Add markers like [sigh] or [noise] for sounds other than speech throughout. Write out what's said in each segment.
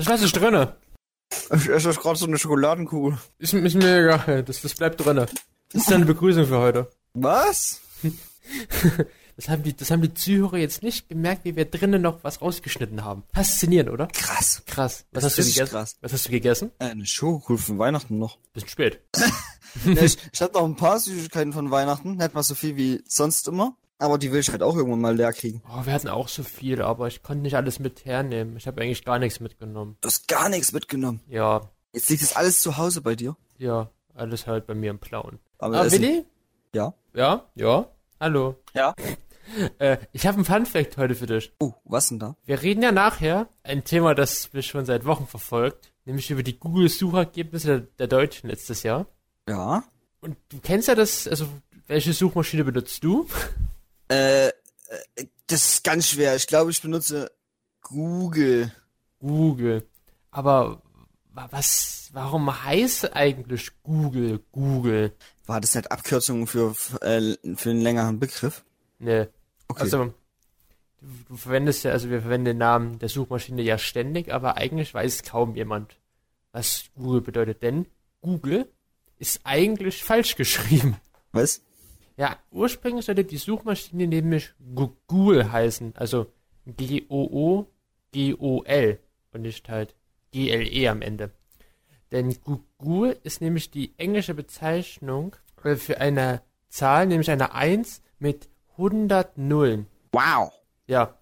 Das lasse ich drinne. Ich esse gerade so eine Schokoladenkugel. Ist, ist mir egal. Das, das bleibt drinne. Das ist deine Begrüßung für heute. Was? [laughs] Das haben die, das haben die Zuhörer jetzt nicht gemerkt, wie wir drinnen noch was rausgeschnitten haben. Faszinierend, oder? Krass. Krass. Was Das hast du gegessen? krass. Was hast du gegessen? Äh, eine Schokokugel von Weihnachten noch. Bisschen spät. [laughs] ja, ich ich habe noch ein paar Süßigkeiten von Weihnachten. Nicht mal so viel wie sonst immer. Aber die will ich halt auch irgendwann mal leer kriegen. Oh, wir hatten auch so viel, aber ich konnte nicht alles mit hernehmen. Ich habe eigentlich gar nichts mitgenommen. Du hast gar nichts mitgenommen. Ja, Jetzt liegt das alles zu Hause bei dir. ja, alles halt bei mir im Plauen. Aber Ah. Willi? Ja. Ja, ja. Hallo. Ja. [laughs] Äh, ich habe einen Funfact heute für dich. Oh, was denn da? Wir reden ja nachher ein Thema, das mich schon seit Wochen verfolgt, nämlich über die Google-Suchergebnisse der, der Deutschen letztes Jahr. Ja. Und du kennst ja das, also welche Suchmaschine benutzt du? [laughs] Äh, äh, das ist ganz schwer. Ich glaube, ich benutze Google. Google. Aber wa- was, warum heißt eigentlich Google Google? War das nicht Abkürzung für, äh, für einen längeren Begriff? Ne. Okay. Also, du verwendest ja, also wir verwenden den Namen der Suchmaschine ja ständig, aber eigentlich weiß kaum jemand, was Google bedeutet. Denn Google ist eigentlich falsch geschrieben. was? Ja, ursprünglich sollte die Suchmaschine nämlich Google heißen, also G-O-O-G-O-L und nicht halt G-L-E am Ende. Denn Google ist nämlich die englische Bezeichnung äh, für eine Zahl, nämlich eine 1 mit 100 Nullen. Wow. Ja.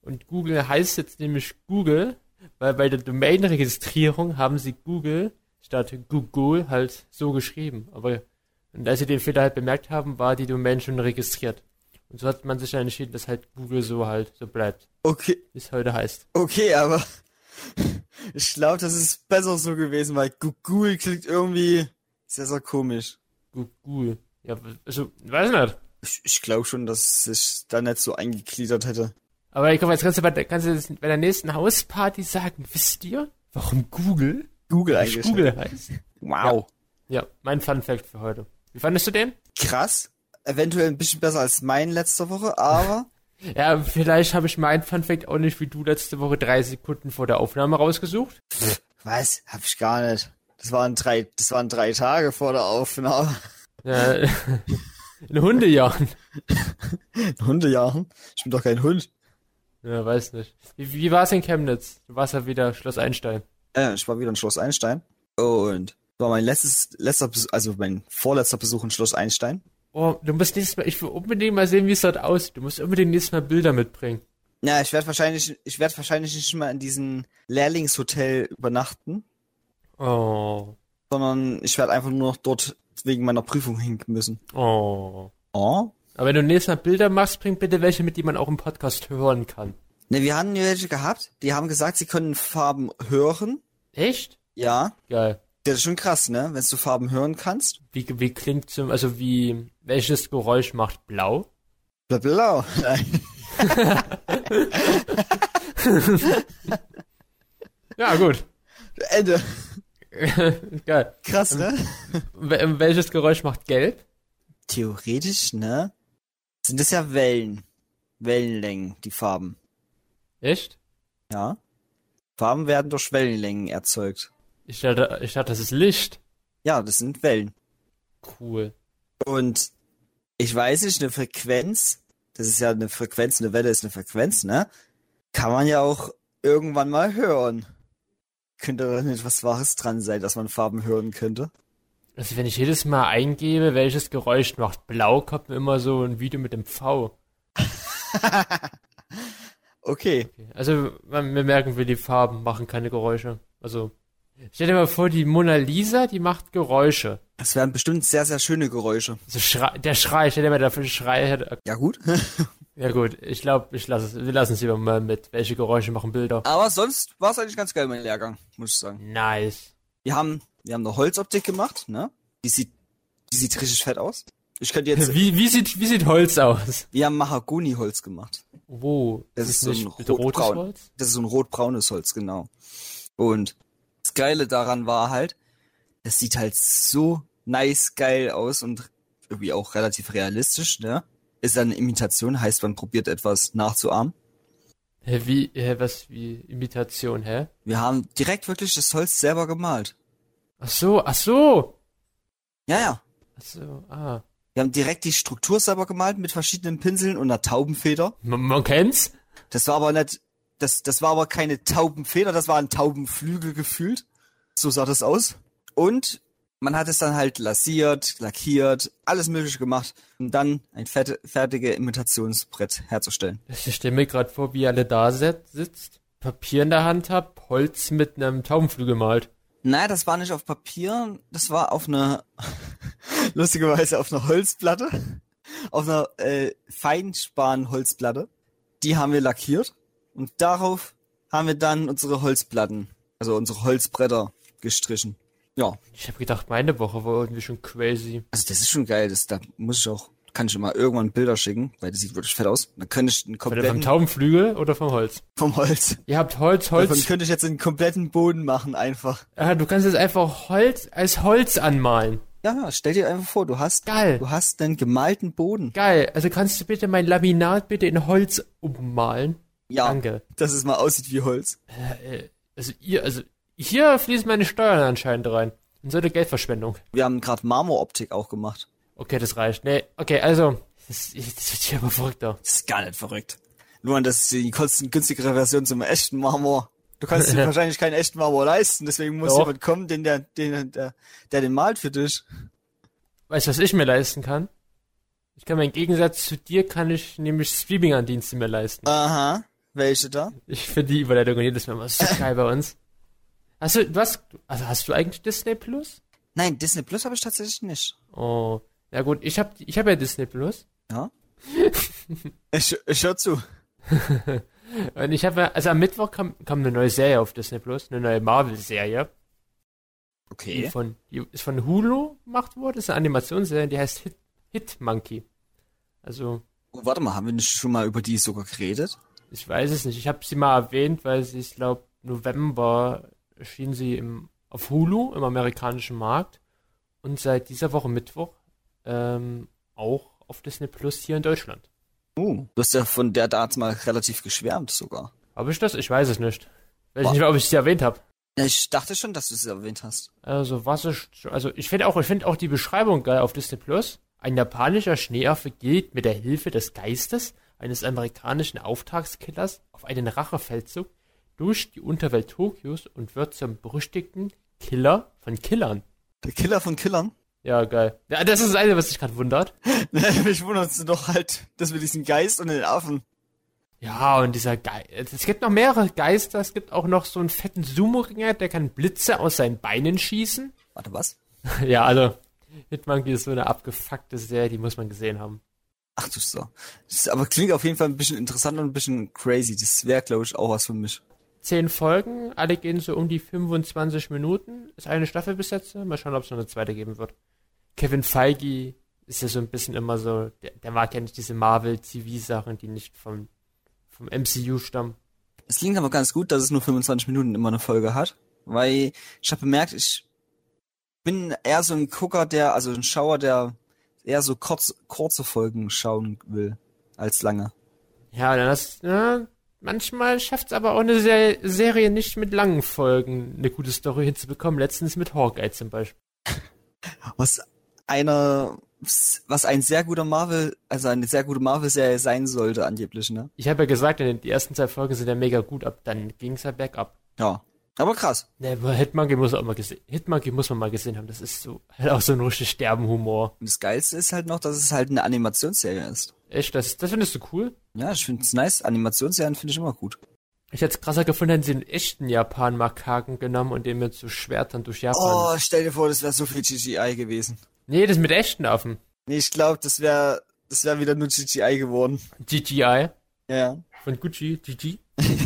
Und Google heißt jetzt nämlich Google, weil bei der Domain-Registrierung haben sie Google statt Google halt so geschrieben. Aber und als sie den Fehler halt bemerkt haben, war die Domain schon registriert. Und so hat man sich dann entschieden, dass halt Google so halt so bleibt, Okay, wie es heute heißt. okay, aber [laughs] ich glaube, das ist besser so gewesen, weil Google klingt irgendwie sehr, sehr komisch. Google. Ja, also, weiß nicht. Ich, ich glaube schon, dass sich da nicht so eingegliedert hätte. Aber ich glaube, jetzt kannst du bei der, kannst du bei der nächsten Hausparty sagen, wisst ihr, warum Google Google nicht Google heißt? Wow. Ja, mein Fun Fact für heute. Wie fandest du den? Krass. Eventuell ein bisschen besser als mein letzte Woche, aber [laughs] Ja, vielleicht habe ich meinen Funfact auch nicht wie du letzte Woche drei Sekunden vor der Aufnahme rausgesucht. was? Hab ich gar nicht. Das waren drei, das waren drei Tage vor der Aufnahme. Ja, [laughs] in Hundejahren. In [laughs] Hundejahren? Ich bin doch kein Hund. Ja, weiß nicht. Wie, wie war es in Chemnitz? Du warst ja wieder Schloss Einstein. Äh, ich war wieder in Schloss Einstein. Und war mein letztes, letzter, Besuch, also mein vorletzter Besuch in Schloss Einstein. Oh, du musst nächstes Mal, ich will unbedingt mal sehen, wie es dort aussieht. Du musst unbedingt nächstes Mal Bilder mitbringen. Ja, ich werde wahrscheinlich, ich werde wahrscheinlich nicht mal in diesem Lehrlingshotel übernachten, Oh, sondern ich werde einfach nur noch dort wegen meiner Prüfung hinken müssen. oh. Oh? Aber wenn du nächstes Mal Bilder machst, bring bitte welche mit, die man auch im Podcast hören kann. Ne, wir hatten welche gehabt, die haben gesagt, sie können Farben hören. Echt? Ja. Geil. Das ist schon krass, ne? Wenn du Farben hören kannst. Wie, wie klingt zum, also wie, welches Geräusch macht blau? Blau. Blau. [laughs] Nein. Ja, gut. Ende. [laughs] Geil. Krass, ne? Wel- welches Geräusch macht gelb? Theoretisch, ne? Sind das ja Wellen. Wellenlängen, die Farben. Echt? Ja. Farben werden durch Wellenlängen erzeugt. Ich dachte, ich dachte, das ist Licht. Ja, das sind Wellen. Cool. Und ich weiß nicht, eine Frequenz, das ist ja eine Frequenz, eine Welle ist eine Frequenz, ne? Kann man ja auch irgendwann mal hören. Könnte da nicht was Wahres dran sein, dass man Farben hören könnte? Also wenn ich jedes Mal eingebe, welches Geräusch macht blau, kommt mir immer so ein Video mit dem V. [laughs] Okay. Also man, wir merken, wir die Farben machen keine Geräusche. Also stell dir mal vor, die Mona Lisa, die macht Geräusche. Das wären bestimmt sehr, sehr schöne Geräusche. Also Schrei, der Schrei, stell dir mal dafür Schrei hätte. Ja, gut. [laughs] Ja gut, ich glaube, ich lasse es, wir lassen es lieber mal mit. Welche Geräusche machen Bilder? Aber sonst war es eigentlich ganz geil, mein Lehrgang, muss ich sagen. Nice. Wir haben, wir haben eine Holzoptik gemacht, ne? Die sieht, die sieht richtig fett aus. Ich könnte jetzt, [laughs] Wie, wie sieht, wie sieht Holz aus? wir haben Mahagoni-Holz gemacht. Wo? Das ist so ein bitte rotes rotbraun. Holz? Das ist so ein rotbraunes Holz, genau. Und das Geile daran war halt, das sieht halt so nice geil aus und irgendwie auch relativ realistisch, ne? Ist eine Imitation, heißt man probiert etwas nachzuahmen. Hä, wie, hä, was, wie Imitation, hä? Wir haben direkt wirklich das Holz selber gemalt. Ach so, ach so. Ja, ja. Ach so, ah. Wir haben direkt die Struktur selber gemalt mit verschiedenen Pinseln und einer Taubenfeder. Man, man kennt's? Das war aber nicht, das, das war aber keine Taubenfeder, das war ein Taubenflügel gefühlt. So sah das aus. Und man hat es dann halt lasiert, lackiert, alles mögliche gemacht, um dann ein fette, fertige Imitationsbrett herzustellen. Ich stelle mir gerade vor, wie ihr alle da sit- sitzt, Papier in der Hand habt, Holz mit einem Taubenflügel malt. Nein, das war nicht auf Papier, das war auf einer, [laughs] lustigerweise auf einer Holzplatte, auf einer äh, Feinspan-Holzplatte. Die haben wir lackiert und darauf haben wir dann unsere Holzplatten, also unsere Holzbretter gestrichen. Ja, Ich habe gedacht, meine Woche war irgendwie schon crazy. also das ist schon geil, das, da muss ich auch, kann ich immer irgendwann Bilder schicken, weil das sieht wirklich fett aus. Dann könnte ich einen Oder vom kompletten, Taubenflügel oder vom Holz? vom Holz. Ihr habt Holz, Davon Holz. könnte ich jetzt einen kompletten Boden machen einfach. Ah, du kannst jetzt einfach Holz als Holz anmalen. Ja, ja, stell dir einfach vor, du hast, Geil. du hast einen gemalten Boden. Geil. Also kannst du bitte mein Laminat bitte in Holz ummalen? Ja, Danke. dass es mal aussieht wie Holz. Äh, also ihr, also hier fließen meine Steuern anscheinend rein. Und so eine Geldverschwendung. Wir haben gerade Marmoroptik auch gemacht. Okay, das reicht. Nee, okay, also. Das, das wird hier aber verrückter. Das ist gar nicht verrückt. Nur das ist die kosten günstigere Version zum echten Marmor. Du kannst dir [laughs] wahrscheinlich keinen echten Marmor leisten, deswegen muss Doch. jemand kommen, den der, den, der, der den malt für dich. Weißt du, was ich mir leisten kann? Ich kann mir im Gegensatz zu dir, kann ich nämlich Streaming-Andienste mir leisten. Aha. Welche da? Ich finde die Überleitung jedes Mal immer so [coughs] geil bei uns. Hast du, was, also hast du eigentlich Disney Plus? Nein, Disney Plus habe ich tatsächlich nicht. Oh, ja gut, ich hab, ich hab ja Disney Plus. Ja? [laughs] ich, ich hör zu. [laughs] Und ich habe also am Mittwoch kam, kam eine neue Serie auf Disney Plus, eine neue Marvel-Serie. Die Okay. von, die ist von Hulu gemacht worden, das ist eine Animationsserie, die heißt Hit, Hit Monkey. Also, Oh, warte mal, haben wir nicht schon mal über die sogar geredet? Ich weiß es nicht. Ich habe sie mal erwähnt, weil sie, ich glaube, November erschien sie im, auf Hulu im amerikanischen Markt und seit dieser Woche Mittwoch ähm, auch auf Disney Plus hier in Deutschland. Uh, du hast ja von der damals mal relativ geschwärmt sogar. Habe ich das? Ich weiß es nicht. Weiß Boah. nicht, ob ich sie erwähnt habe. Ja, ich dachte schon, dass du es erwähnt hast. Also was ist, also ich finde auch, ich finde auch die Beschreibung geil auf Disney Plus. Ein japanischer Schneeaffe geht mit der Hilfe des Geistes eines amerikanischen Auftragskillers auf einen Rachefeldzug durch die Unterwelt Tokios und wird zum berüchtigten Killer von Killern. Der Killer von Killern? Ja, geil. Ja, das ist das eine, was sich gerade wundert. [laughs] Mich wundert es doch halt, dass wir diesen Geist und den Affen. Ja, und dieser Geist. Es gibt noch mehrere Geister. Es gibt auch noch so einen fetten Sumo-Ringer, der kann Blitze aus seinen Beinen schießen. Warte, was? [laughs] ja, also Hitmonkey ist so eine abgefuckte Serie, die muss man gesehen haben. Ach du so. Das ist, aber klingt auf jeden Fall ein bisschen interessant und ein bisschen crazy. Das wäre, glaube ich, auch was für mich. Zehn Folgen, alle gehen so um die 25 Minuten. Ist eine Staffel bis jetzt. Mal schauen, ob es noch eine zweite geben wird. Kevin Feige ist ja so ein bisschen immer so, der, der mag ja nicht diese Marvel-TV-Sachen, die nicht vom, vom MCU stammen. Es klingt aber ganz gut, dass es nur 25 Minuten immer eine Folge hat. Weil ich habe bemerkt, ich bin eher so ein Gucker, der, also ein Schauer, der eher so kurz, kurze Folgen schauen will, als lange. Ja, dann hast, ja, manchmal schafft es aber auch eine Se Serie nicht mit langen Folgen eine gute Story hinzubekommen. Letztens mit Hawkeye zum Beispiel. Was einer, was ein sehr guter Marvel, also eine sehr gute Marvel-Serie sein sollte, angeblich, ne? Ich habe ja gesagt, die ersten zwei Folgen sind ja mega gut, ab dann ging es ja bergab. Ja. Aber krass. Ne, Hitmonkey muss auch mal gesehen. Hitmonkey muss man mal gesehen haben. Das ist so [laughs] halt auch so ein richtig Sterbenhumor. Und das Geilste ist halt noch, dass es halt eine Animationsserie ist. Echt, das, das findest du cool? Ja, ich finde es nice. Animationsserien finde ich immer gut. Ich hätte es krasser gefunden, hätten sie einen echten Japan-Makaken genommen und den mit so Schwertern durch Japan. Oh, stell dir vor, das wäre so viel CGI gewesen. Nee, das mit echten Affen. Nee, ich glaube, das wäre das wäre wieder nur CGI geworden. GGI Ja. von Gucci, GG.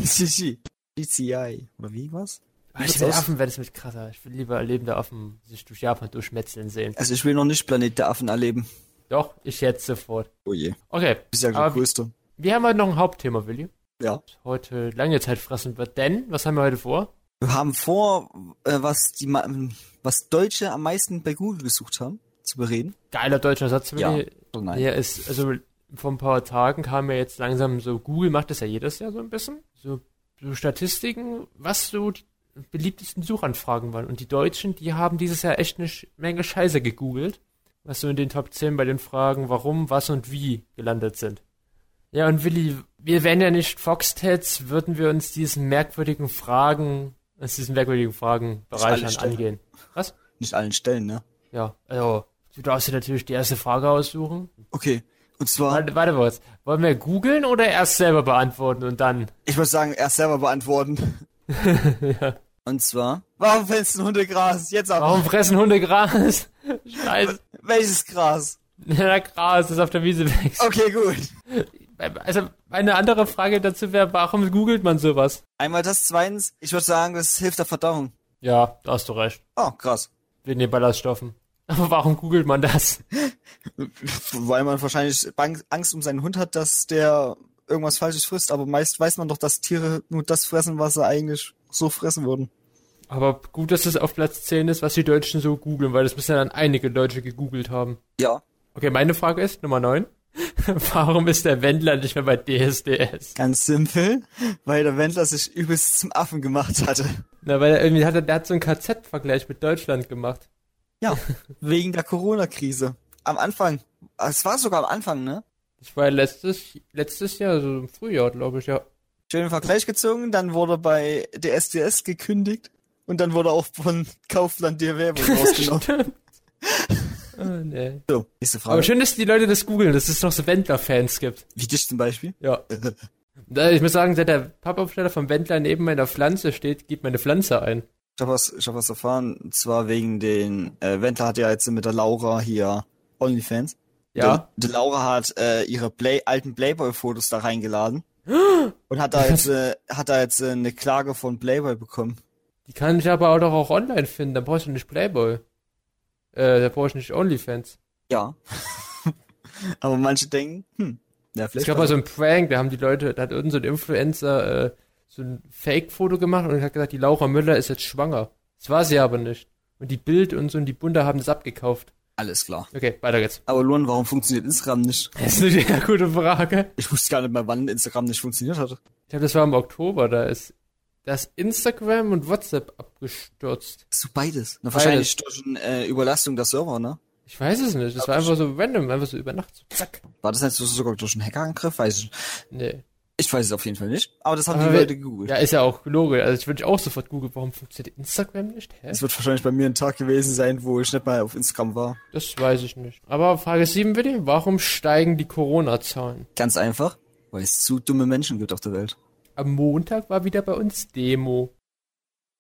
CGI. [laughs] GCI. Oder wie was? Ich will? Affen wäre das mit krasser. Ich will lieber lebende Affen sich durch Japan durchmetzeln sehen. Also ich will noch nicht Planet der Affen erleben. Doch, ich jetzt sofort. Oh je. Okay, Bist ja der Größte. wir haben heute noch ein Hauptthema, Willi. Ja. Heute lange Zeit fressen wird, denn, was haben wir heute vor? Wir haben vor, äh, was die was Deutsche am meisten bei Google gesucht haben, zu bereden. Geiler deutscher Satz, Ja. Willi. Oh nein. Der ist, also, vor ein paar Tagen kam ja jetzt langsam so, Google macht das ja jedes Jahr so ein bisschen, so, so Statistiken, was so die beliebtesten Suchanfragen waren. Und die Deutschen, die haben dieses Jahr echt eine Menge Scheiße gegoogelt, was so in den Top 10 bei den Fragen warum, was und wie gelandet sind. Ja, und Willi, wir wären ja nicht Foxteds, würden wir uns diesen merkwürdigen Fragen, uns diesen merkwürdigen Fragenbereich an stellen. angehen. Was? Nicht allen Stellen, ne? Ja, also, du darfst dir natürlich die erste Frage aussuchen. Okay. Und zwar, Warte, warte kurz. Wollen wir googeln oder erst selber beantworten und dann? ich würde sagen, erst selber beantworten. [laughs] Und zwar, warum fressen Hunde Gras? Jetzt aber. Warum fressen Hunde Gras? [laughs] Scheiße. Welches Gras? Ja, Gras, das auf der Wiese wächst. Okay, gut. Also, eine andere Frage dazu wäre, warum googelt man sowas? Einmal das, zweitens, ich würde sagen, das hilft der Verdauung. Ja, da hast du recht. Oh, krass. Wegen den Ballaststoffen. Aber warum googelt man das? [laughs] Weil man wahrscheinlich Angst um seinen Hund hat, dass der irgendwas Falsches frisst, aber meist weiß man doch, dass Tiere nur das fressen, was sie eigentlich so fressen würden. Aber gut, dass es auf Platz 10 ist, was die Deutschen so googeln, weil das müssen ja dann einige Deutsche gegoogelt haben. Ja. Okay, meine Frage ist, Nummer 9. [laughs] Warum ist der Wendler nicht mehr bei DSDS? Ganz simpel, weil der Wendler sich übelst zum Affen gemacht hatte. Na, weil er irgendwie hat, er- der hat so einen KZ-Vergleich mit Deutschland gemacht. Ja, wegen der Corona-Krise. Am Anfang, es war sogar am Anfang, ne? Das war letztes, letztes Jahr, so im Frühjahr, glaube ich, ja. Schönen Vergleich gezogen, dann wurde bei DSDS gekündigt und dann wurde auch von Kaufland die Werbung [laughs] rausgenommen. Oh, nee. so, nächste Aber Frage. schön, dass die Leute das googeln, dass es noch so Wendler-Fans gibt. Wie dich zum Beispiel? Ja. [laughs] Ich muss sagen, seit der Pappaufsteller vom Wendler neben meiner Pflanze steht, gibt meine Pflanze ein. Ich habe was, ich hab was erfahren, und zwar wegen den, äh, Wendler hat ja jetzt mit der Laura hier OnlyFans. Ja. Die, die Laura hat äh, ihre Play alten Playboy-Fotos da reingeladen [gasps] und hat da jetzt, [laughs] äh, hat da jetzt äh, eine Klage von Playboy bekommen. Die kann ich aber auch doch auch online finden, da brauchst du nicht Playboy. Äh, da brauchst du nicht OnlyFans. Ja. [laughs] Aber manche denken, hm, ja, Es vielleicht. gab mal so ein Prank, da haben die Leute, da hat irgend so ein Influencer äh, so ein Fake-Foto gemacht und hat gesagt, die Laura Müller ist jetzt schwanger. Das war sie aber nicht. Und die Bild und so und die Bunde haben das abgekauft. Alles klar. Okay, weiter geht's. Aber Luan, warum funktioniert Instagram nicht? Das ist eine sehr gute Frage. Ich wusste gar nicht mehr, wann Instagram nicht funktioniert hatte. Ich glaube, das war im Oktober, da ist das Instagram und WhatsApp abgestürzt. So beides. Na, wahrscheinlich durch eine äh, Überlastung der Server, ne? Ich weiß es nicht, das war einfach so random, einfach so über Nacht. So, zack. War das nicht so sogar durch einen Hackerangriff? Weiß ich. Nee. Ich weiß es auf jeden Fall nicht. Aber das haben Aber die Leute gegoogelt. Ja, ist ja auch logisch. Also ich würde auch sofort googeln, warum funktioniert Instagram nicht? Hä? Es wird wahrscheinlich bei mir ein Tag gewesen sein, wo ich nicht mal auf Instagram war. Das weiß ich nicht. Aber Frage 7 bitte, warum steigen die Corona-Zahlen? Ganz einfach, weil es zu dumme Menschen gibt auf der Welt. Am Montag war wieder bei uns Demo.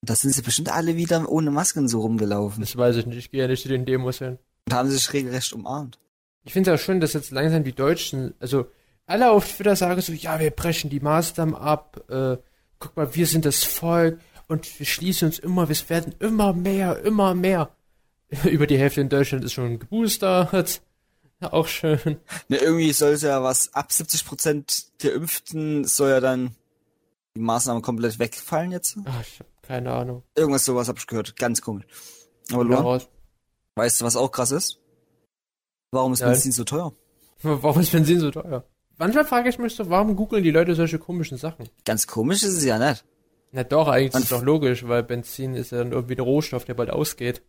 Da sind sie bestimmt alle wieder ohne Masken so rumgelaufen. Das weiß ich nicht, ich gehe ja nicht zu den Demos hin. Und haben sich regelrecht umarmt. Ich finde es auch schön, dass jetzt langsam die Deutschen, also alle auf Twitter sagen so, ja, wir brechen die Maßnahmen ab, äh, guck mal, wir sind das Volk und wir schließen uns immer, wir werden immer mehr, immer mehr. [laughs] Über die Hälfte in Deutschland ist schon geboostert. Ja, [laughs] auch schön. Ne, irgendwie soll es ja was, ab 70% der Impften soll ja dann die Maßnahmen komplett wegfallen jetzt. Ach, ich habe keine Ahnung. Irgendwas sowas hab ich gehört. Ganz komisch. Aber Luan, weißt du, was auch krass ist? Warum ist Nein. Benzin so teuer? [laughs] Warum ist Benzin so teuer? Manchmal frage ich mich so, warum googeln die Leute solche komischen Sachen? Ganz komisch ist es ja nicht. Na doch, eigentlich Man ist es doch logisch, weil Benzin ist ja dann irgendwie der Rohstoff, der bald ausgeht.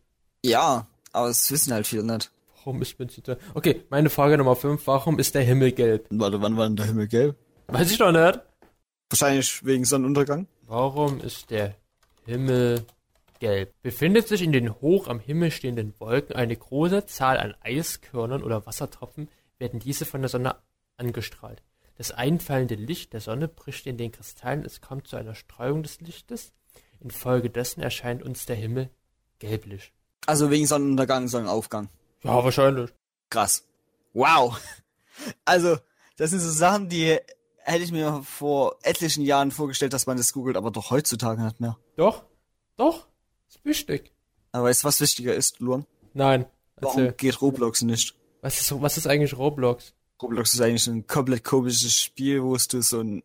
Ja, aber es wissen halt viele nicht. Warum ist Benzin teuer? Okay, meine Frage Nummer 5, warum ist der Himmel gelb? Warte, wann war denn der Himmel gelb? Weiß ich doch nicht. Wahrscheinlich wegen Sonnenuntergang. Warum ist der Himmel gelb? Befindet sich in den hoch am Himmel stehenden Wolken eine große Zahl an Eiskörnern oder Wassertropfen, werden diese von der Sonne angestrahlt. Das einfallende Licht der Sonne bricht in den Kristallen, es kommt zu einer Streuung des Lichtes. Infolgedessen erscheint uns der Himmel gelblich. Also wegen Sonnenuntergang, Sonnenaufgang. Ja, wahrscheinlich. Krass. Wow. Also, das sind so Sachen, die hätte ich mir vor etlichen Jahren vorgestellt, dass man das googelt, aber doch heutzutage nicht mehr. Doch, doch, ist wichtig. Aber weißt du, was wichtiger ist, Luan? Nein, Warum geht Roblox nicht? Was ist, was ist eigentlich Roblox? Roblox ist eigentlich ein komplett komisches Spiel, wo du so ein,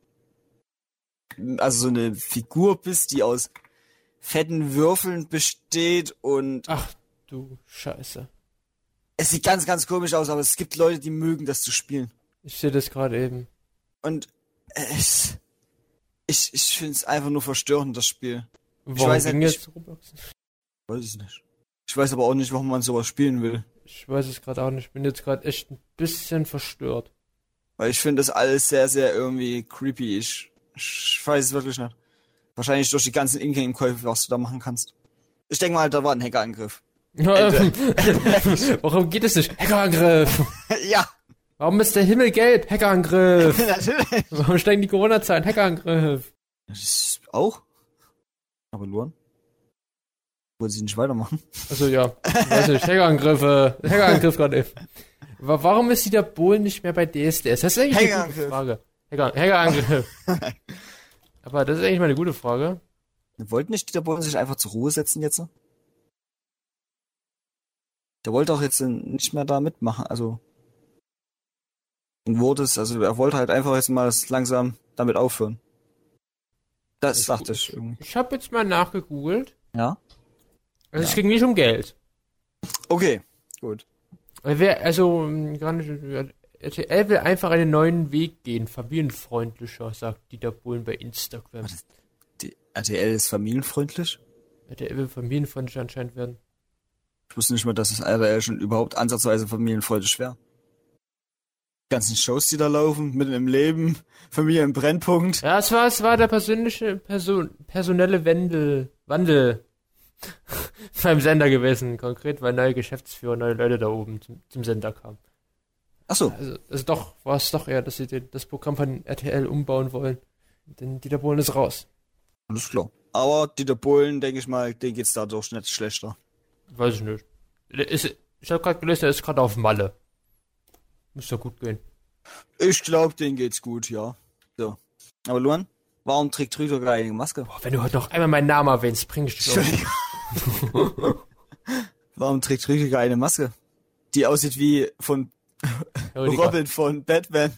also so eine Figur bist, die aus fetten Würfeln besteht und Ach du Scheiße. es sieht ganz, ganz komisch aus, aber es gibt Leute, die mögen das zu spielen. Ich sehe das gerade eben. Und es, ich, ich finde es einfach nur verstörend, das Spiel. Warum weiß ging halt jetzt Roblox? Weiß ich nicht. Ich weiß aber auch nicht, warum man sowas spielen will. Ich weiß es gerade auch nicht. Ich bin jetzt gerade echt ein bisschen verstört. Weil ich finde das alles sehr, sehr irgendwie creepy. Ich, ich weiß es wirklich nicht. Wahrscheinlich durch die ganzen Ingame-Käufe, was du da machen kannst. Ich denke mal, da war ein Hackerangriff. [laughs] Warum geht es nicht? Hackerangriff! [laughs] ja, Warum ist der Himmel gelb? Hackerangriff! [laughs] natürlich. Warum steigen die Corona-Zahlen? Hackerangriff! Das ist auch. Aber Luan? Wollen sie nicht weitermachen? Also ja, weiß nicht, Hackerangriffe, Hackerangriff gerade eben. Wa- Warum ist Dieter Bohlen nicht mehr bei DSDS? Das ist eigentlich eine gute Hackerangriff. Frage. Hacker, Hackerangriff. [laughs] Aber das ist eigentlich mal eine gute Frage. Wollten nicht Dieter Bohlen sich einfach zur Ruhe setzen jetzt? Der wollte auch jetzt nicht mehr da mitmachen, also. Und wurde es, also er wollte halt einfach jetzt mal langsam damit aufhören. Das ist dachte ich irgendwie. Ich habe jetzt mal nachgegoogelt. Ja? Also es Ja. ging nicht um Geld. Okay, gut. Also, ähm, äh, RTL will einfach einen neuen Weg gehen, familienfreundlicher, sagt Dieter Bohlen bei Instagram. Die RTL ist familienfreundlich? RTL will familienfreundlicher anscheinend werden. Ich wusste nicht mal, dass das RTL schon überhaupt ansatzweise familienfreundlich wäre. Die ganzen Shows, die da laufen, mitten im Leben, [laughs] Familie im Brennpunkt. Ja, es war, es war der persönliche, Person, personelle Wendel, Wandel [laughs] beim Sender gewesen. Konkret, weil neue Geschäftsführer, neue Leute da oben zum, zum Sender kamen. Ach so, Also, also doch, war es doch eher, dass sie den, das Programm von RTL umbauen wollen. Denn Dieter Bohlen ist raus. alles klar. Aber Dieter Bohlen, denke ich mal, den geht's dadurch nicht schlechter. Weiß ich nicht. Ist, ich habe gerade gelesen, er ist gerade auf Malle. Muss doch gut gehen. Ich glaube, denen geht's gut, ja. So. Aber Luan, warum trägt Rüdiger eine Maske? Boah, wenn du heute noch einmal meinen Namen erwähnst, bring ich dich um. [laughs] [laughs] Warum trägt Rüdiger eine Maske? Die aussieht wie von [laughs] Rüdiger. Robin von Batman.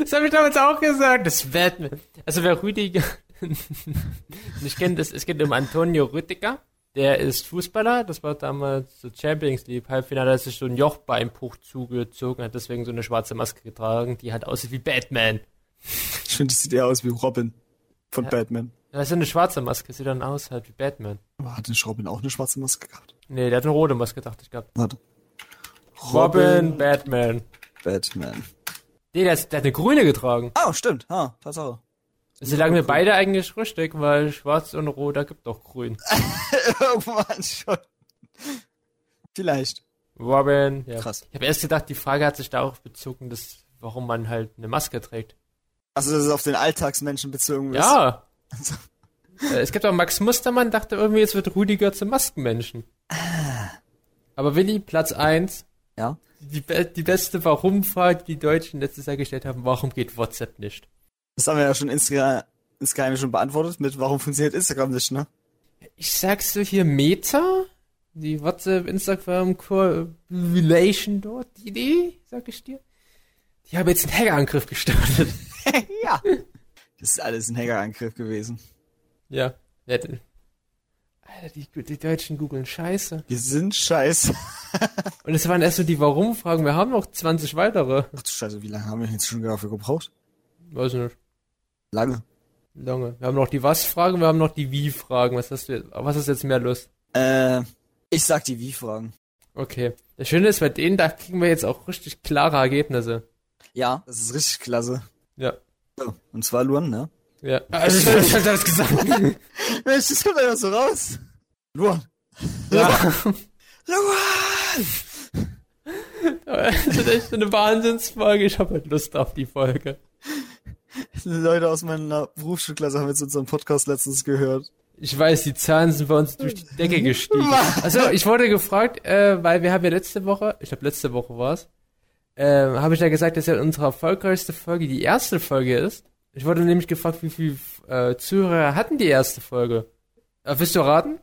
Das habe ich damals auch gesagt. Das ist Batman. Also wer Rüdiger [laughs] nicht kennt, es, es geht um Antonio Rüdiger. Der ist Fußballer. Das war damals so Champions League Halbfinale, hat sich so ein Jochbeinbruch zugezogen, hat deswegen so eine schwarze Maske getragen, die halt aussieht wie Batman. Ich finde, das sieht eher aus wie Robin von Ja. Batman. Das ist eine schwarze Maske, sieht dann aus halt wie Batman. Aber hat nicht Robin auch eine schwarze Maske gehabt? Nee, der hat eine rote Maske, dachte ich gehabt. Warte. Robin, Batman. Batman. Nee, der, der hat eine grüne getragen. Oh, stimmt. Ha, Tatsache. Sie lagen mir beide eigentlich richtig, weil schwarz und rot, da gibt doch grün. [laughs] Irgendwann schon. Vielleicht. Robin, ja. Krass. Ich habe erst gedacht, die Frage hat sich darauf bezogen, dass, warum man halt eine Maske trägt. Also, dass es auf den Alltagsmenschen bezogen ist. Ja. Also. Äh, Es gibt auch Max Mustermann, dachte irgendwie, jetzt wird Rüdiger zum Maskenmenschen. Aber Willi, Platz eins. Ja. Die, die beste Warum-Frage, die die Deutschen letztes Jahr gestellt haben, warum geht WhatsApp nicht? Das haben wir ja schon insge insgeheim schon beantwortet mit, warum funktioniert Instagram nicht, ne? Ich sag's so hier, Meta? Die WhatsApp, Instagram, Correlation dort, die Idee, sag ich dir. Die haben jetzt einen Hackerangriff gestartet. [laughs] ja. Das ist alles ein Hackerangriff gewesen. Ja. d- Alter, die, die Deutschen googeln Scheiße. Wir sind scheiße. [laughs] Und es waren erst so die Warum-Fragen. Wir haben noch 20 weitere. Ach du Scheiße, wie lange haben wir jetzt schon dafür gebraucht? Weiß nicht. Lange. Lange. Wir haben noch die Was-Fragen, wir haben noch die Wie-Fragen. Was hast du was ist jetzt mehr Lust? Äh, ich sag die Wie-Fragen. Okay. Das Schöne ist, bei denen, da kriegen wir jetzt auch richtig klare Ergebnisse. Ja. Das ist richtig klasse. Ja. So, und zwar Luan, ne? Ja. Also, ich hab das gesagt. Mensch, das kommt einfach so raus. Luan. ja. Luan! [laughs] Das ist echt eine Wahnsinnsfolge. Ich habe halt Lust auf die Folge. Leute aus meiner Berufsschulklasse haben jetzt unseren Podcast letztens gehört. Ich weiß, die Zahlen sind bei uns durch die Decke gestiegen. [laughs] Also, ich wurde gefragt, äh, weil wir haben ja letzte Woche, ich glaube letzte Woche war's, äh, habe ich ja gesagt, dass ja unsere erfolgreichste Folge die erste Folge ist. Ich wurde nämlich gefragt, wie viele äh, Zuhörer hatten die erste Folge. Äh, willst du raten?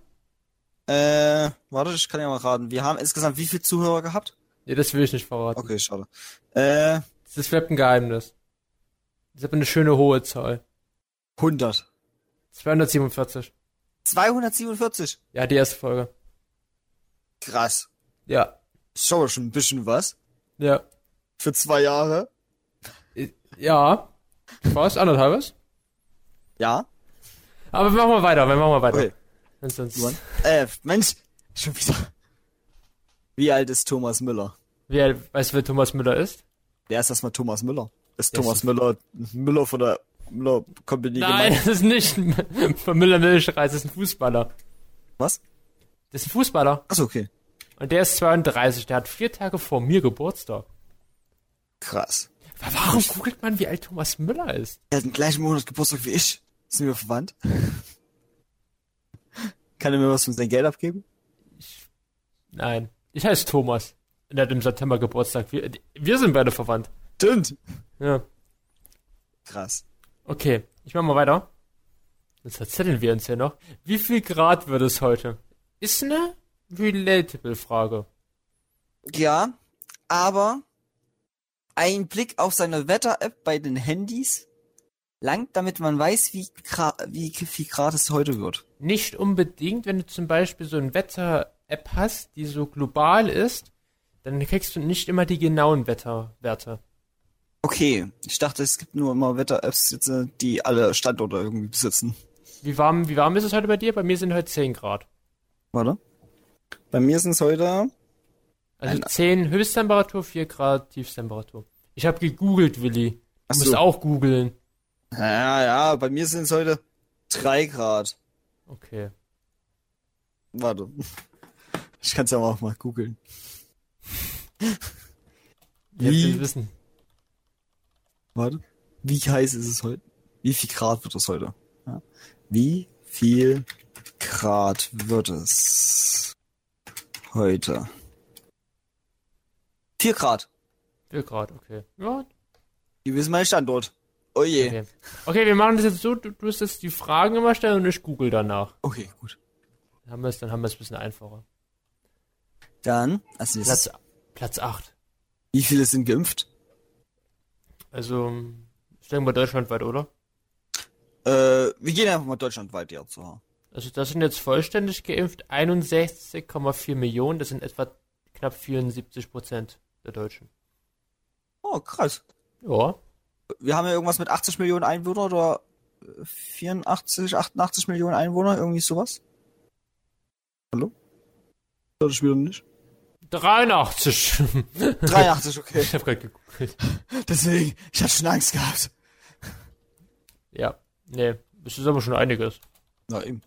Äh, warte, ich kann ja mal raten. Wir haben insgesamt wie viele Zuhörer gehabt? Nee, das will ich nicht verraten. Okay, schade. Äh, Das bleibt ein Geheimnis. Das ist aber eine schöne hohe Zahl. 100. 247. 247. Ja, die erste Folge. Krass. Ja. Ist schon ein bisschen was. Ja. Für zwei Jahre. Ja. Fast anderthalbes. Ja. Aber wir machen mal weiter, wir machen mal weiter. Okay. Sonst, Mann. Äh, Mensch, schon wieder. Wie alt ist Thomas Müller? wer, weißt du, wer Thomas Müller ist? Wer ist erstmal Thomas Müller? Ist Der Thomas ist- Müller Müller von der Müller Company Nein, gemeint? das ist nicht [laughs] von Müller Milchreis, das ist ein Fußballer. Was? Das ist ein Fußballer. Achso, okay. Und der ist 32, der hat vier Tage vor mir Geburtstag. Krass. Warum googelt man, wie alt Thomas Müller ist? Er hat den gleichen Monat Geburtstag wie ich. Sind wir verwandt? [laughs] Kann er mir was von seinem Geld abgeben? Nein. Ich heiße Thomas. Und er hat im September Geburtstag. Wir, wir sind beide verwandt. Stimmt. Ja. Krass. Okay, ich mach mal weiter. Jetzt verzetteln wir uns hier noch. Wie viel Grad wird es heute? Ist eine relatable Frage. Ja, aber ein Blick auf seine Wetter-App bei den Handys langt, damit man weiß, wie, wie viel Grad es heute wird. Nicht unbedingt, wenn du zum Beispiel so eine Wetter-App hast, die so global ist, dann kriegst du nicht immer die genauen Wetterwerte. Okay, ich dachte, es gibt nur immer Wetter-Apps, äh, die alle Standorte irgendwie besitzen. Wie warm, wie warm ist es heute bei dir? Bei mir sind heute 10 Grad. Warte. Bei mir sind es heute. Also Ein- 10 Höchsttemperatur, 4 Grad Tiefstemperatur. Ich habe gegoogelt, Willi. Du musst so. auch googeln. Ja, ja, bei mir sind es heute drei Grad. Okay. Warte. [laughs] Ich kann es ja auch mal googeln. [laughs] Wie? Wissen. Warte. Wie heiß ist es heute? Wie viel Grad wird es heute? Ja. Wie viel Grad wird es heute? Vier Grad. 4 Grad, okay. Ja, Hier ist mein Standort. Oh je. Okay, okay. Okay, wir machen das jetzt so, du, musst jetzt die Fragen immer stellen und ich google danach. gut. Dann haben wir es, dann haben wir es ein bisschen einfacher. Dann, als nächstes. Platz, Platz 8. Wie viele sind geimpft? Also, ich denke mal deutschlandweit, oder? Äh, wir gehen einfach mal deutschlandweit jetzt so. Also, das sind jetzt vollständig geimpft 61,4 Millionen. Das sind etwa knapp 74 Prozent der Deutschen. Oh, krass. Ja. Wir haben ja irgendwas mit 80 Millionen Einwohner oder äh, 84, 88 Millionen Einwohner, irgendwie sowas. Hallo? Das ist wieder nicht. 83. 83, okay. ich habe gerade gegoogelt. [laughs] Deswegen, ich hatte schon Angst gehabt. Ja. Nee, das ist aber schon einiges. Na eben.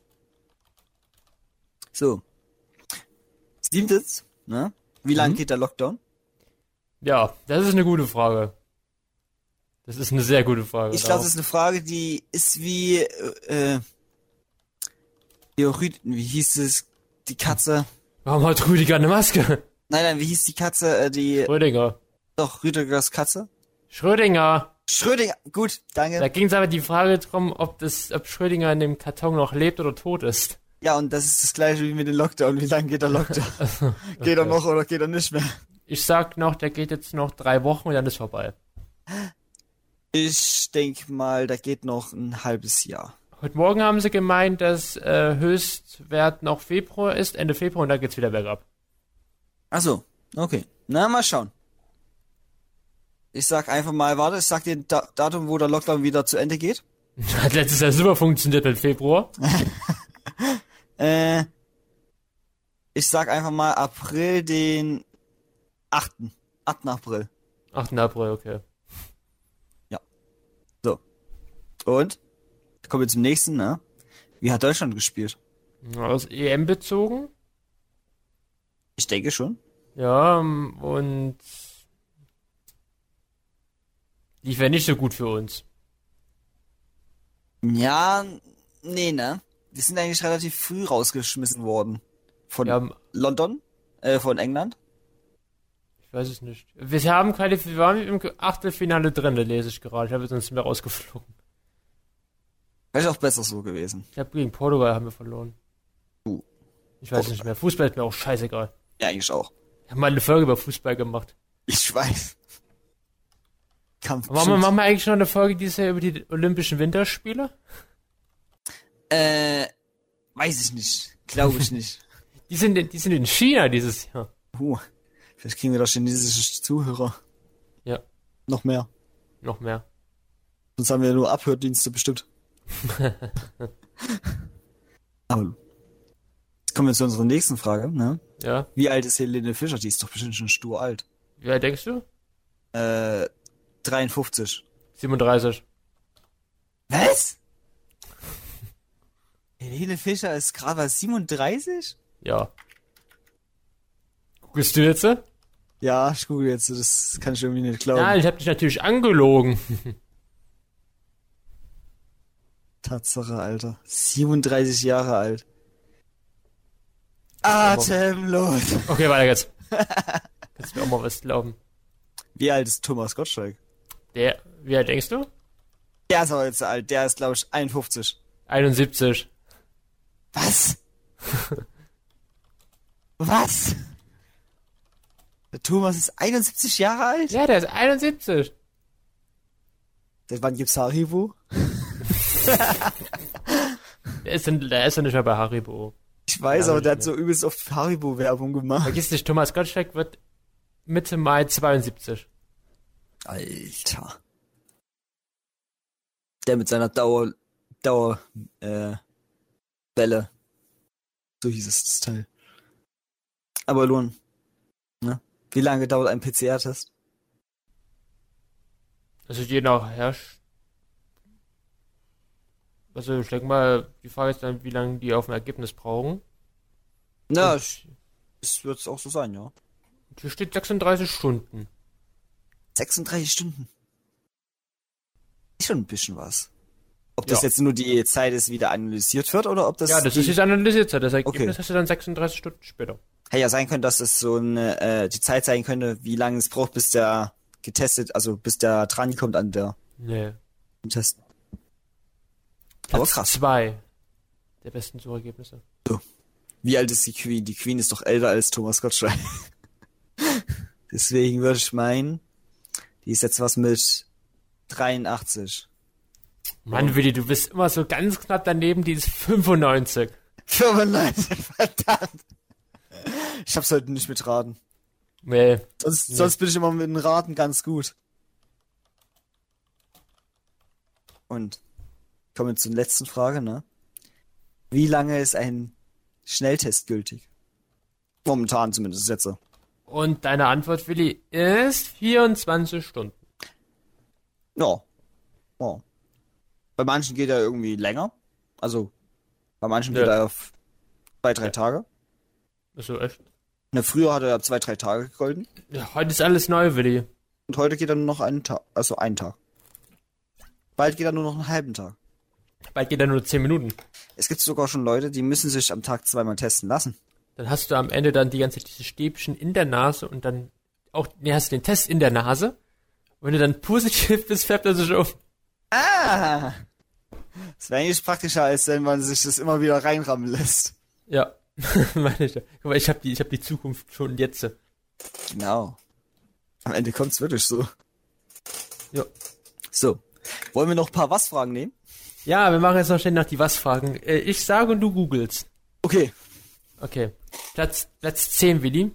So. Siebtens, ne? Wie lange Mhm. geht der Lockdown? Ja, das ist eine gute Frage. Das ist eine sehr gute Frage. Ich glaube, das ist eine Frage, die ist wie, äh, äh, wie hieß es, die Katze? Warum hat Rüdiger eine Maske? Nein, nein, wie hieß die Katze, äh, die, Schrödinger. doch, Rüdigers Katze? Schrödinger. Schrödinger, gut, danke. Da ging es aber die Frage drum, ob das, ob Schrödinger in dem Karton noch lebt oder tot ist. Ja, und das ist das gleiche wie mit dem Lockdown. Wie lange geht der Lockdown? [laughs] Geht er Okay. noch oder geht er nicht mehr? Ich sag noch, der geht jetzt noch drei Wochen und dann ist vorbei. Ich denk mal, da geht noch ein halbes Jahr. Heute Morgen haben sie gemeint, dass äh, Höchstwert noch Februar ist, Ende Februar und dann geht's wieder bergab. Ach so, okay. Na, mal schauen. Ich sag einfach mal, warte, ich sag dir ein Da- Datum, wo der Lockdown wieder zu Ende geht. [laughs] Hat letztes Jahr super funktioniert mit Februar. [laughs] Äh, ich sag einfach mal April den 8. 8. April. 8. April, okay. Und? Kommen wir zum nächsten, ne? Wie hat Deutschland gespielt? Aus EM bezogen. Ich denke schon. Ja, ähm, und die wäre nicht so gut für uns. Ja, nee, ne? Wir sind eigentlich relativ früh rausgeschmissen worden. Von haben, London? Äh, von England? Ich weiß es nicht. Wir haben keine, wir waren im Achtelfinale drin, da lese ich gerade. Ich habe sonst mehr rausgeflogen. Wäre auch besser so gewesen. Ich habe gegen Portugal haben wir verloren. Uh. Ich weiß Portugal. nicht mehr. Fußball ist mir auch scheißegal. Ja, eigentlich auch. Ich habe mal eine Folge über Fußball gemacht. Ich weiß. Kampf. Machen wir, machen wir eigentlich noch eine Folge dieses Jahr über die Olympischen Winterspiele? Äh, weiß ich nicht. Glaube ich [laughs] nicht. Die sind, in- die sind in China dieses Jahr. Puh. Vielleicht kriegen wir da chinesische Zuhörer. Ja. Noch mehr. Noch mehr. Sonst haben wir nur Abhördienste bestimmt. [laughs] Aber jetzt kommen wir zu unserer nächsten Frage. Ne? Ja. Wie alt ist Helene Fischer? Die ist doch bestimmt schon stur alt. Wie alt denkst du? Äh, 53. 37. Was? [laughs] Helene Fischer ist gerade mal 37? Ja. Guckst du jetzt? Ja, ich google jetzt, das kann ich irgendwie nicht glauben. Ja, ich hab dich natürlich angelogen. Tatsache, Alter. 37 Jahre alt. Atemlos. Okay, weiter geht's. [laughs] Kannst du mir auch mal was glauben. Wie alt ist Thomas Gottschalk? Der, wie alt denkst du? Der ist aber jetzt alt. Der ist, glaube ich, 51. 71. Was? Was? Der Thomas ist 71 Jahre alt? Ja, der ist 71. Seit wann gibt's Haribo? Der ist, der ist ja nicht mehr bei Haribo. Ich weiß, Ja, aber der hat so übelst oft Haribo-Werbung gemacht. Vergiss nicht, Thomas Gottschalk wird Mitte Mai 72. Alter. Der mit seiner Dauer, Dauer, äh, Welle. So hieß es, das Teil. Aber Luan? Wie lange dauert ein PCR-Test? Also je nach Herrsch. Also ich denke mal, die Frage ist dann, wie lange die auf ein Ergebnis brauchen. Na, es wird auch so sein, ja. Hier steht 36 Stunden. 36 Stunden. Ist schon ein bisschen was. Ob das Ja. jetzt nur die Zeit ist, wie da analysiert wird, oder ob das. Ja, das die, ist jetzt analysiert. Das Ergebnis Okay. hast du dann 36 Stunden später. Hätte ja sein können, dass es so eine, äh, die Zeit sein könnte, wie lange es braucht, bis der getestet, also bis der drankommt an der Nee. Test. Aber krass. zwei der besten Suchergebnisse. Wie alt ist die Queen? Die Queen ist doch älter als Thomas Gottschalk. [laughs] Deswegen würde ich meinen, die ist jetzt was mit 83. Mann, Willi, du bist immer so ganz knapp daneben, die ist 95. 95, [laughs] verdammt. Ich hab's heute nicht mit Raten. Nee. Sonst, sonst bin ich immer mit den Raten ganz gut. Und kommen wir zur letzten Frage, ne? Wie lange ist ein Schnelltest gültig? Momentan zumindest jetzt so. Und deine Antwort, Willi, ist 24 Stunden. Ja. ja. Bei manchen geht er irgendwie länger. Also, bei manchen Ja. geht er auf zwei, drei Ja. Tage. Also echt. Ne, früher hat er zwei, drei Tage gegolten. Ja, heute ist alles neu, Willi. Und heute geht er nur noch einen Tag. Also einen Tag. Bald geht er nur noch einen halben Tag. Bald geht er nur 10 Minuten. Es gibt sogar schon Leute, die müssen sich am Tag zweimal testen lassen. Dann hast du am Ende dann die ganze Zeit diese Stäbchen in der Nase und dann auch, nee, hast du den Test in der Nase. Und wenn du dann positiv [laughs] bist, färbt er sich um. Ah! Das wäre eigentlich praktischer, als wenn man sich das immer wieder reinrammen lässt. Ja, [laughs] meine ich. Guck mal, ich habe die, ich hab die Zukunft schon jetzt. Genau. Am Ende kommt's wirklich so. Ja. So. Wollen wir noch ein paar Was-Fragen nehmen? Ja, wir machen jetzt noch schnell noch die Was-Fragen. Äh, ich sage und du googelst. Okay. Okay. Platz, Platz 10, Willi.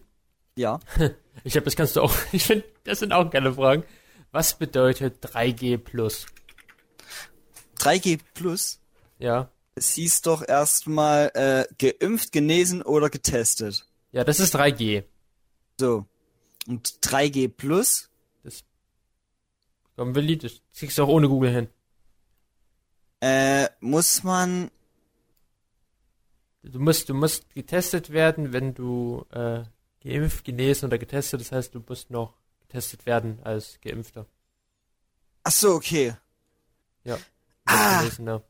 Ja. [laughs] Ich glaube, das kannst du auch. [laughs] Ich finde, das sind auch geile Fragen. Was bedeutet 3G plus? 3G Plus. Ja. Es hieß doch erstmal äh, geimpft, genesen oder getestet. Ja, das ist 3G. So. Und 3G Plus? Komm, Willi, das kriegst du auch ohne Google hin. Äh, muss man. Du musst, du musst getestet werden, wenn du äh, geimpft, genesen oder getestet. Das heißt, du musst noch getestet werden als Geimpfter. Ach so, okay. Ja. Ah. Genesener.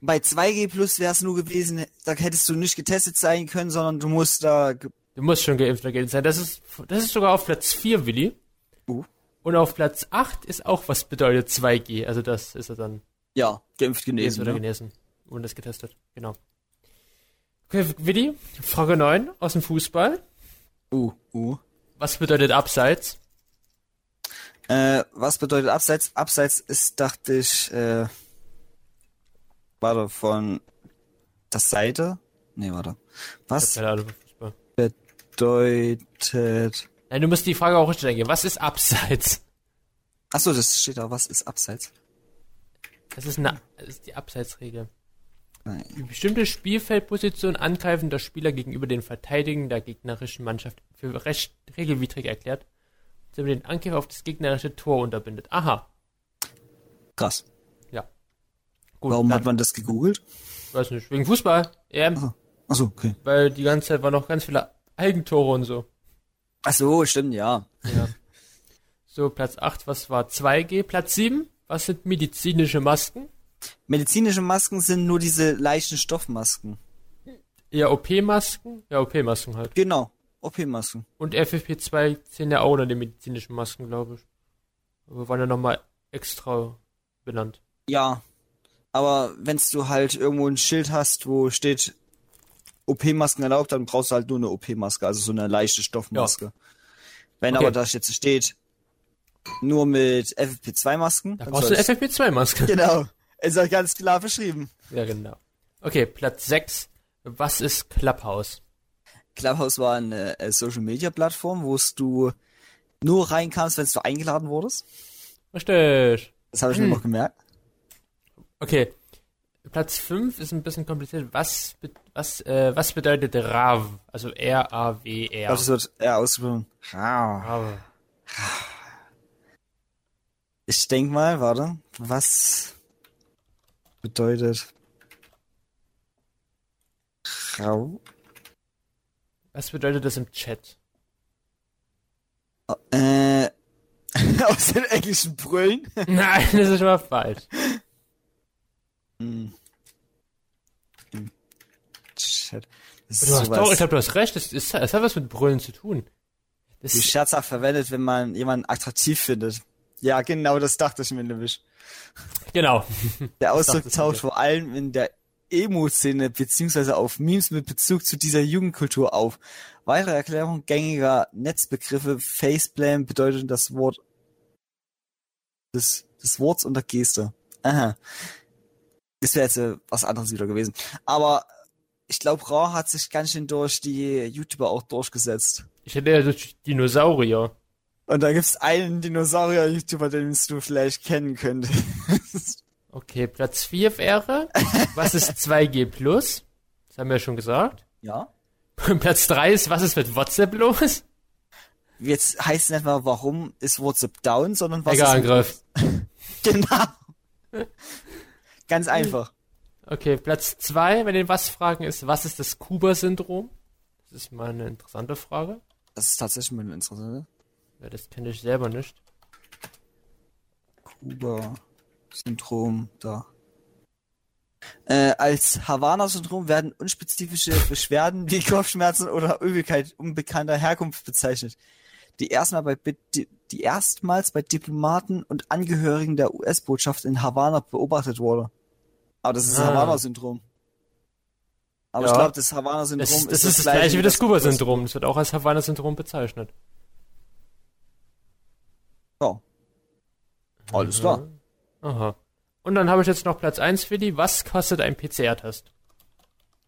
Bei 2G Plus wäre es nur gewesen, da hättest du nicht getestet sein können, sondern du musst da. Du musst schon geimpft oder sein. Das ist, das ist sogar auf Platz 4, Willi. Uh. Und auf Platz 8 ist auch, was bedeutet 2G. Also das ist ja dann Ja, geimpft, genesen oder Ne? genesen. Und das getestet. Genau. Okay, Willi, Frage 9 aus dem Fußball. Uh, uh. Was bedeutet Abseits? Äh, was bedeutet Abseits? Abseits ist, dachte ich, äh, warte, von der Seite? Nee, warte. Was Keine Ahnung, Fußball. bedeutet Nein, du musst die Frage auch richtig eingehen. Was ist Abseits? Achso, das steht da. Was ist abseits? Das ist, eine, das ist die Abseitsregel. Nein. Die bestimmte Spielfeldposition angreifender Spieler gegenüber den Verteidigern der gegnerischen Mannschaft für recht regelwidrig erklärt, sowie den Angriff auf das gegnerische Tor unterbindet. Aha. Krass. Gut, Warum hat man das gegoogelt? weiß nicht, wegen Fußball. EM, Achso, okay. weil die ganze Zeit waren noch ganz viele Eigentore und so. Ach so, stimmt, ja. Ja. So, Platz 8, was war 2G? Platz 7, was sind medizinische Masken? Medizinische Masken sind nur diese leichten Stoffmasken. Ja, OP-Masken? Ja, OP-Masken halt. Genau. OP-Masken. Und FFP2 zählen ja auch unter den medizinischen Masken, glaube ich. Aber waren ja nochmal extra benannt. Ja. Aber wenn du halt irgendwo ein Schild hast, wo steht OP-Masken erlaubt, dann brauchst du halt nur eine OP-Maske, also so eine leichte Stoffmaske. Wenn Okay. aber da jetzt steht, nur mit FFP2-Masken, Da dann brauchst du eine soll's- FFP2-Maske. Genau. Ist ja ganz klar beschrieben. Ja, genau. Okay, Platz 6. Was ist Clubhouse? Clubhouse war eine äh, Social-Media-Plattform, wo du nur reinkamst, wenn du eingeladen wurdest. Richtig. Das habe ich mir Hm. noch gemerkt. Okay. Platz 5 ist ein bisschen kompliziert. Was, was, äh, was bedeutet RAV? Also R-A-W-R. Das wird eher ausgesprochen. RAV. Ich denk mal, warte, was bedeutet Rau? Was bedeutet das im Chat? Äh, [laughs] aus den englischen Brüllen? Nein, das ist schon mal falsch. [laughs] Hm. Im Chat. Das Du hast sowas, doch, ich glaube, du hast recht. Das, ist, das hat was mit Brüllen zu tun. Das, wie scherzhaft verwendet, wenn man jemanden attraktiv findet. Ja, genau, das dachte ich mir nämlich. genau. Der Ausdruck taucht vor allem in der Emo-Szene beziehungsweise auf Memes mit Bezug zu dieser Jugendkultur auf. Weitere Erklärung gängiger Netzbegriffe Faceplam bedeutet das Wort des, des Worts und der Geste. Aha. Das wäre jetzt äh, was anderes wieder gewesen. Aber ich glaube, Ra hat sich ganz schön durch die YouTuber auch durchgesetzt. Ich hätte ja durch Dinosaurier. Und da gibt's einen Dinosaurier-YouTuber, den du vielleicht kennen könntest. [laughs] Okay, Platz 4 wäre. Was ist 2G Plus? Das haben wir ja schon gesagt. ja. Und Platz 3 ist, was ist mit WhatsApp los? Jetzt heißt es nicht mal, warum ist WhatsApp down, sondern was ist Hackerangriff. [laughs] Genau. Ganz einfach. Okay, Platz 2, wenn ihr was fragen, ist, was ist das Kuba-Syndrom? Das ist mal eine interessante Frage. Das ist tatsächlich mal interessant. Ja, das kenne ich selber nicht. Kuba-Syndrom da. Äh, als Havana-Syndrom werden unspezifische Beschwerden wie Kopfschmerzen oder Übelkeit unbekannter Herkunft bezeichnet, die erstmal bei die, die erstmals bei Diplomaten und Angehörigen der US-Botschaft in Havanna beobachtet wurde. Aber das ist Ah. Havana-Syndrom. Aber Ja. ich glaube, das Havana-Syndrom Das, das ist das gleiche wie das Kuba- Kuba-Syndrom. Das wird auch als Havanna-Syndrom bezeichnet. Ja. Alles klar. Aha. Und dann habe ich jetzt noch Platz 1 für die. Was kostet ein PCR-Test?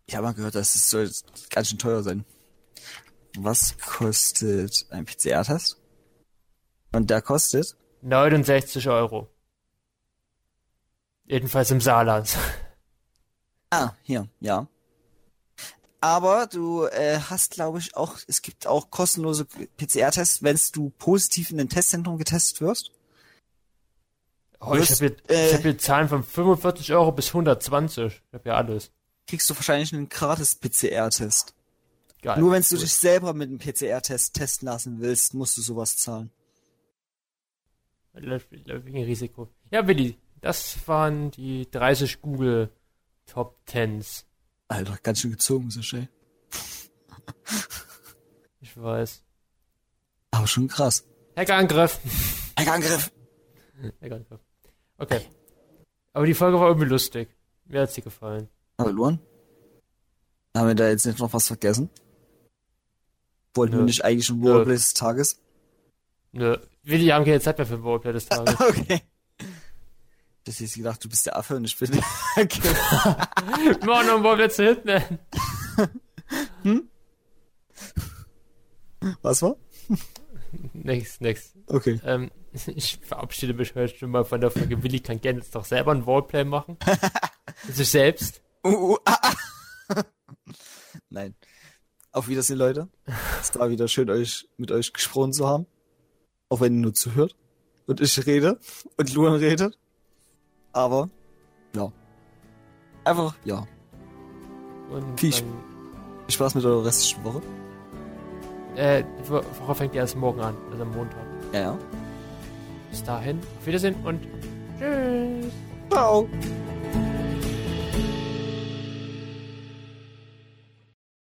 Ich habe mal gehört, das ist- soll ganz schön teuer sein. Was kostet ein PCR-Test? Und der kostet? 69 Euro. Jedenfalls im Saarland. Ah, hier, ja. Aber du äh, hast, glaube ich, auch, es gibt auch kostenlose PCR-Tests, wenn du positiv in den Testzentrum getestet wirst. Oh, ich Wirst, habe hier, äh, ich hab hier Zahlen von 45 Euro bis 120. Ich habe ja alles. Kriegst du wahrscheinlich einen gratis PCR-Test. Geil. Nur wenn du dich selber mit einem PCR-Test testen lassen willst, musst du sowas zahlen. Läuft- läuft Wegen Risiko. Ja, Willi, das waren die 30 Google Top Tens. Alter, ganz schön gezogen, so schön. [laughs] Ich weiß. Aber schon krass. Hackerangriff. Ein Angriff! Hackerangriff. Okay. Aber die Folge war irgendwie lustig. Mir hat sie gefallen. Aber Luan? Haben wir da jetzt nicht noch was vergessen? Wollten wir nicht eigentlich schon Nö. Roleplay des Tages? Nö. Willi haben keine Zeit mehr für Roleplay des Tages. [laughs] Okay. Das ist gedacht, du bist der Affe und ich bin der. Wir machen noch ein Roleplay zu Hitman. Was war? Nix, nix. Okay. Ähm, [laughs] ich verabschiede mich heute schon mal von der Folge. Willi kann gerne jetzt doch selber ein Roleplay machen. [laughs] Sich selbst. Uh, uh, ah, ah. [laughs] Nein. Auf Wiedersehen, Leute. Es war wieder schön, euch mit euch gesprochen zu haben. Auch wenn ihr nur zuhört. Und ich rede. Und Luan redet. Aber, ja. Einfach, ja. Und Viel dann, Spaß mit eurer restlichen Woche. äh, die Wo- Woche fängt ja erst morgen an, also am Montag. Ja, ja. Bis dahin, auf Wiedersehen und tschüss. Ciao.